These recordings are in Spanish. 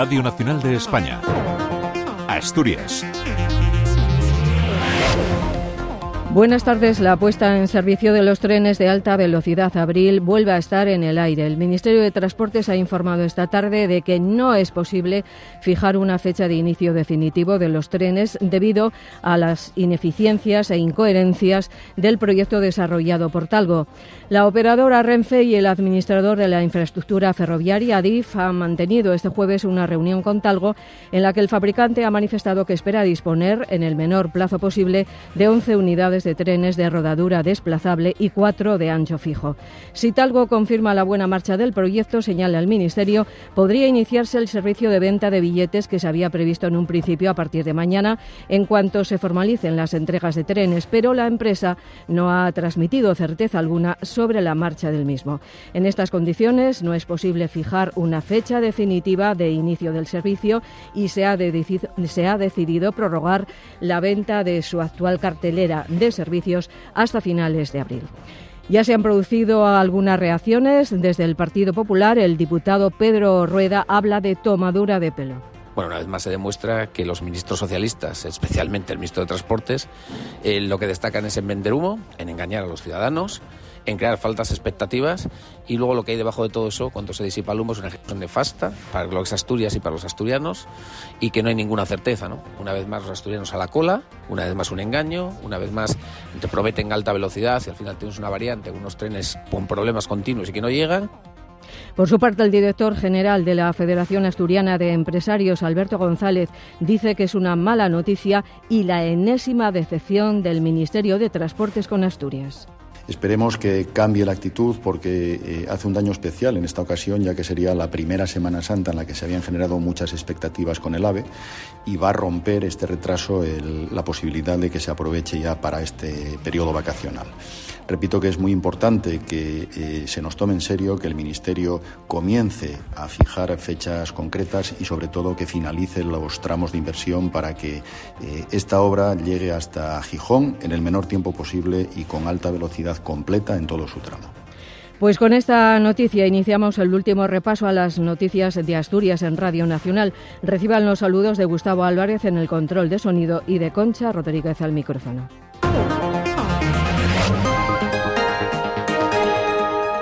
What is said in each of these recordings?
Radio Nacional de España. Asturias. Buenas tardes. La puesta en servicio de los trenes de alta velocidad Abril vuelve a estar en el aire. El Ministerio de Transportes ha informado esta tarde de que no es posible fijar una fecha de inicio definitivo de los trenes debido a las ineficiencias e incoherencias del proyecto desarrollado por Talgo. La operadora Renfe y el administrador de la infraestructura ferroviaria ADIF han mantenido este jueves una reunión con Talgo en la que el fabricante ha manifestado que espera disponer en el menor plazo posible de 11 unidades trenes de rodadura desplazable y cuatro de ancho fijo. Si Talgo confirma la buena marcha del proyecto, señala el Ministerio, podría iniciarse el servicio de venta de billetes que se había previsto en un principio a partir de mañana en cuanto se formalicen las entregas de trenes, pero la empresa no ha transmitido certeza alguna sobre la marcha del mismo. En estas condiciones no es posible fijar una fecha definitiva de inicio del servicio y se ha, se ha decidido prorrogar la venta de su actual cartelera servicios hasta finales de abril. Ya se han producido algunas reacciones. Desde el Partido Popular, el diputado Pedro Rueda habla de tomadura de pelo. Bueno, una vez más se demuestra que los ministros socialistas, especialmente el ministro de Transportes, eh, lo que destacan es en vender humo, en engañar a los ciudadanos en crear faltas expectativas y luego lo que hay debajo de todo eso, cuando se disipa el humo, es una ejecución nefasta para los Asturias y para los asturianos y que no hay ninguna certeza. ¿no? Una vez más los asturianos a la cola, una vez más un engaño, una vez más te prometen alta velocidad y al final tienes una variante, unos trenes con problemas continuos y que no llegan. Por su parte, el director general de la Federación Asturiana de Empresarios, Alberto González, dice que es una mala noticia y la enésima decepción del Ministerio de Transportes con Asturias. Esperemos que cambie la actitud porque eh, hace un daño especial en esta ocasión, ya que sería la primera Semana Santa en la que se habían generado muchas expectativas con el AVE y va a romper este retraso la posibilidad de que se aproveche ya para este periodo vacacional. Repito que es muy importante que eh, se nos tome en serio, que el Ministerio comience a fijar fechas concretas y sobre todo que finalice los tramos de inversión para que eh, esta obra llegue hasta Gijón en el menor tiempo posible y con alta velocidad completa en todo su tramo. Pues con esta noticia iniciamos el último repaso a las noticias de Asturias en Radio Nacional. Reciban los saludos de Gustavo Álvarez en el control de sonido y de Concha Rodríguez al micrófono.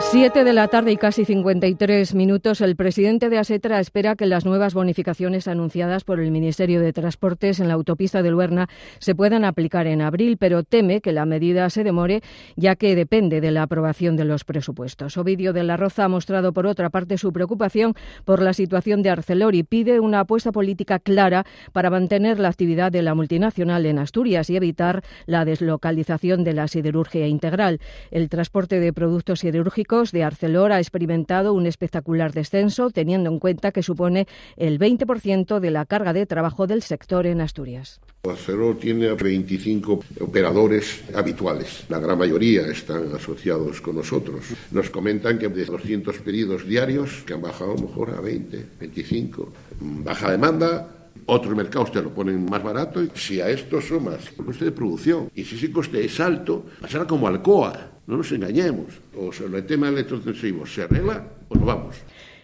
Siete de la tarde y casi 53 minutos. El presidente de Asetra espera que las nuevas bonificaciones anunciadas por el Ministerio de Transportes en la autopista de Luerna se puedan aplicar en abril, pero teme que la medida se demore, ya que depende de la aprobación de los presupuestos. Ovidio de la Roza ha mostrado, por otra parte, su preocupación por la situación de Arcelor y pide una apuesta política clara para mantener la actividad de la multinacional en Asturias y evitar la deslocalización de la siderurgia integral. El transporte de productos siderúrgicos de Arcelor ha experimentado un espectacular descenso, teniendo en cuenta que supone el 20% de la carga de trabajo del sector en Asturias. Arcelor tiene 25 operadores habituales. La gran mayoría están asociados con nosotros. Nos comentan que de 200 pedidos diarios, que han bajado a mejor a 20, 25. Baja demanda, otros mercados te lo ponen más barato y si a esto sumas el coste de producción y si ese coste es alto, pasará como Alcoa. No nos engañemos. O sea, el tema electrotensivo se arregla o nos vamos.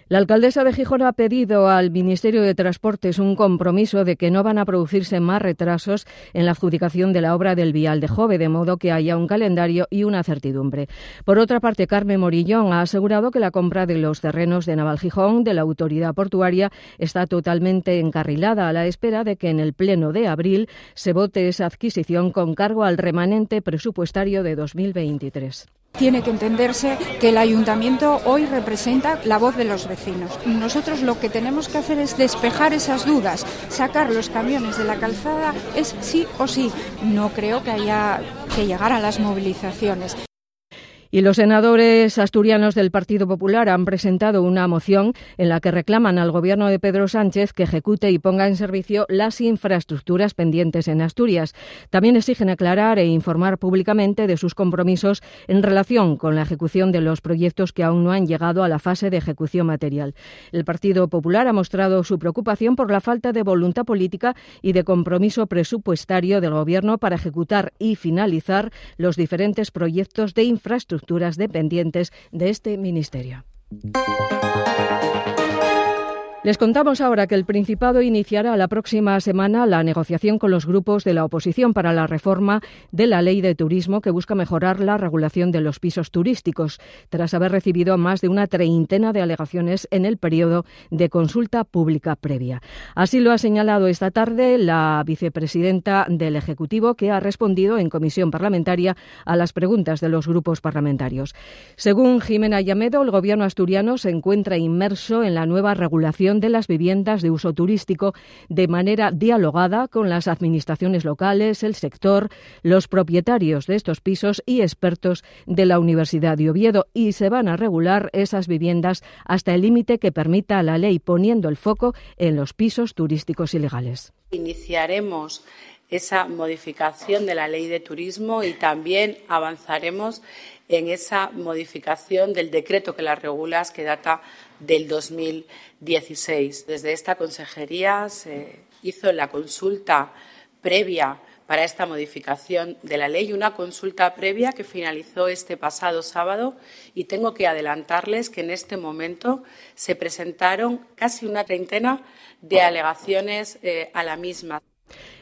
La alcaldesa de Gijón ha pedido al Ministerio de Transportes un compromiso de que no van a producirse más retrasos en la adjudicación de la obra del vial de Jove, de modo que haya un calendario y una certidumbre. Por otra parte, Carmen Morillón ha asegurado que la compra de los terrenos de Naval Gijón de la autoridad portuaria está totalmente encarrilada a la espera de que en el pleno de abril se vote esa adquisición con cargo al remanente presupuestario de 2023. Tiene que entenderse que el ayuntamiento hoy representa la voz de los vecinos. Nosotros lo que tenemos que hacer es despejar esas dudas, sacar los camiones de la calzada es sí o sí. No creo que haya que llegar a las movilizaciones. Y los senadores asturianos del Partido Popular han presentado una moción en la que reclaman al gobierno de Pedro Sánchez que ejecute y ponga en servicio las infraestructuras pendientes en Asturias. También exigen aclarar e informar públicamente de sus compromisos en relación con la ejecución de los proyectos que aún no han llegado a la fase de ejecución material. El Partido Popular ha mostrado su preocupación por la falta de voluntad política y de compromiso presupuestario del Gobierno para ejecutar y finalizar los diferentes proyectos de infraestructura dependientes de este ministerio. Les contamos ahora que el Principado iniciará la próxima semana la negociación con los grupos de la oposición para la reforma de la ley de turismo que busca mejorar la regulación de los pisos turísticos, tras haber recibido más de una treintena de alegaciones en el periodo de consulta pública previa. Así lo ha señalado esta tarde la vicepresidenta del Ejecutivo, que ha respondido en comisión parlamentaria a las preguntas de los grupos parlamentarios. Según Jimena Llamedo, el Gobierno asturiano se encuentra inmerso en la nueva regulación de las viviendas de uso turístico de manera dialogada con las administraciones locales, el sector, los propietarios de estos pisos y expertos de la Universidad de Oviedo y se van a regular esas viviendas hasta el límite que permita la ley poniendo el foco en los pisos turísticos ilegales. Iniciaremos esa modificación de la ley de turismo y también avanzaremos en esa modificación del decreto que la regula, que data del 2016. Desde esta consejería se hizo la consulta previa para esta modificación de la ley, una consulta previa que finalizó este pasado sábado y tengo que adelantarles que en este momento se presentaron casi una treintena de alegaciones eh, a la misma.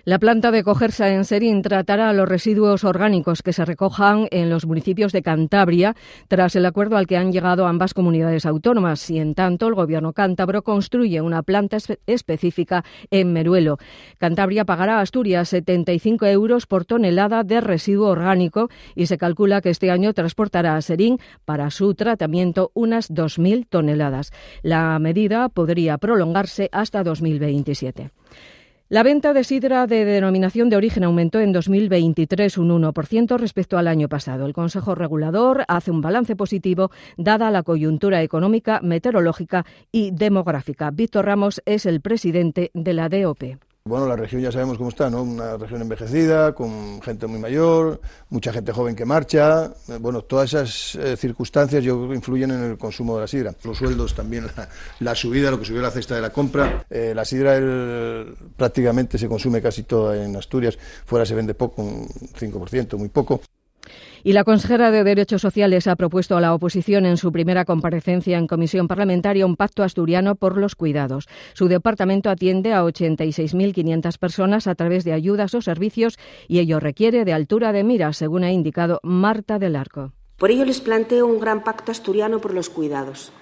La planta de Cogersa en Serín tratará los residuos orgánicos que se recojan en los municipios de Cantabria tras el acuerdo al que han llegado ambas comunidades autónomas y en tanto el gobierno cántabro construye una planta específica en Meruelo. Cantabria pagará a Asturias 75 euros por tonelada de residuo orgánico y se calcula que este año transportará a Serín para su tratamiento unas 2.000 toneladas. La medida podría prolongarse hasta 2027. La venta de sidra de denominación de origen aumentó en 2023 un 1% respecto al año pasado. El Consejo Regulador hace un balance positivo dada la coyuntura económica, meteorológica y demográfica. Víctor Ramos es el presidente de la DOP. Bueno, la región ya sabemos cómo está, ¿no? Una región envejecida, con gente muy mayor, mucha gente joven que marcha. Bueno, todas esas eh, circunstancias yo influyen en el consumo de la sidra. Los sueldos también, la, subida, lo que subió la cesta de la compra. Eh, la sidra prácticamente se consume casi toda en Asturias. Fuera se vende poco, un 5%, muy poco. Y la consejera de Derechos Sociales ha propuesto a la oposición en su primera comparecencia en comisión parlamentaria un pacto asturiano por los cuidados. Su departamento atiende a 86.500 personas a través de ayudas o servicios y ello requiere de altura de mira, según ha indicado Marta del Arco. Por ello les planteo un gran pacto asturiano por los cuidados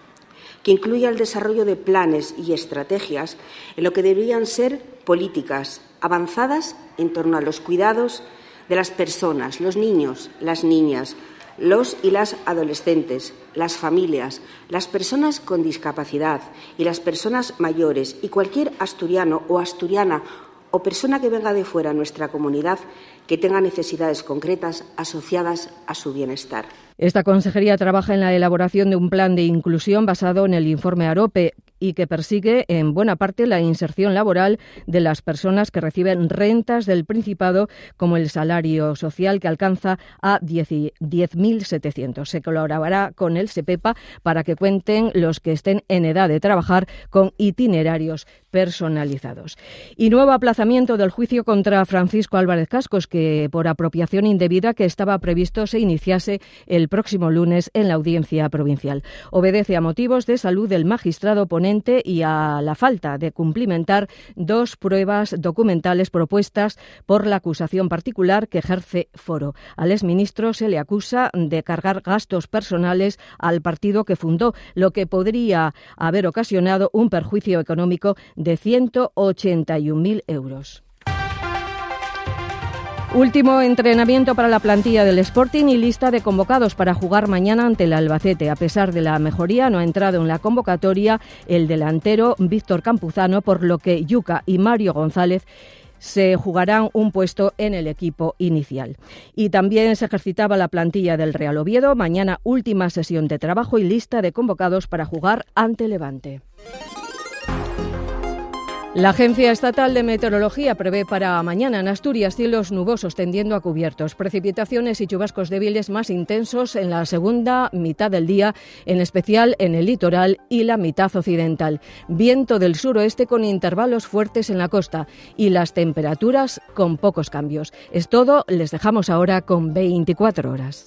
que incluya el desarrollo de planes y estrategias en lo que deberían ser políticas avanzadas en torno a los cuidados de las personas, los niños, las niñas, los y las adolescentes, las familias, las personas con discapacidad y las personas mayores y cualquier asturiano o asturiana o persona que venga de fuera a nuestra comunidad que tenga necesidades concretas asociadas a su bienestar. Esta consejería trabaja en la elaboración de un plan de inclusión basado en el informe AROPE y que persigue en buena parte la inserción laboral de las personas que reciben rentas del Principado, como el salario social que alcanza a 10.700. Se colaborará con el SEPEPA para que cuenten los que estén en edad de trabajar con itinerarios personalizados. Y nuevo aplazamiento del juicio contra Francisco Álvarez Cascos, que por apropiación indebida que estaba previsto se iniciase próximo lunes en la audiencia provincial. Obedece a motivos de salud del magistrado ponente y a la falta de cumplimentar dos pruebas documentales propuestas por la acusación particular que ejerce Foro. Al exministro se le acusa de cargar gastos personales al partido que fundó, lo que podría haber ocasionado un perjuicio económico de 181.000 euros. Último entrenamiento para la plantilla del Sporting y lista de convocados para jugar mañana ante el Albacete. A pesar de la mejoría, no ha entrado en la convocatoria el delantero Víctor Campuzano, por lo que Yuca y Mario González se jugarán un puesto en el equipo inicial. Y también se ejercitaba la plantilla del Real Oviedo. Mañana última sesión de trabajo y lista de convocados para jugar ante Levante. La Agencia Estatal de Meteorología prevé para mañana en Asturias cielos nubosos tendiendo a cubiertos, precipitaciones y chubascos débiles más intensos en la segunda mitad del día, en especial en el litoral y la mitad occidental. Viento del suroeste con intervalos fuertes en la costa y las temperaturas con pocos cambios. Es todo, les dejamos ahora con 24 horas.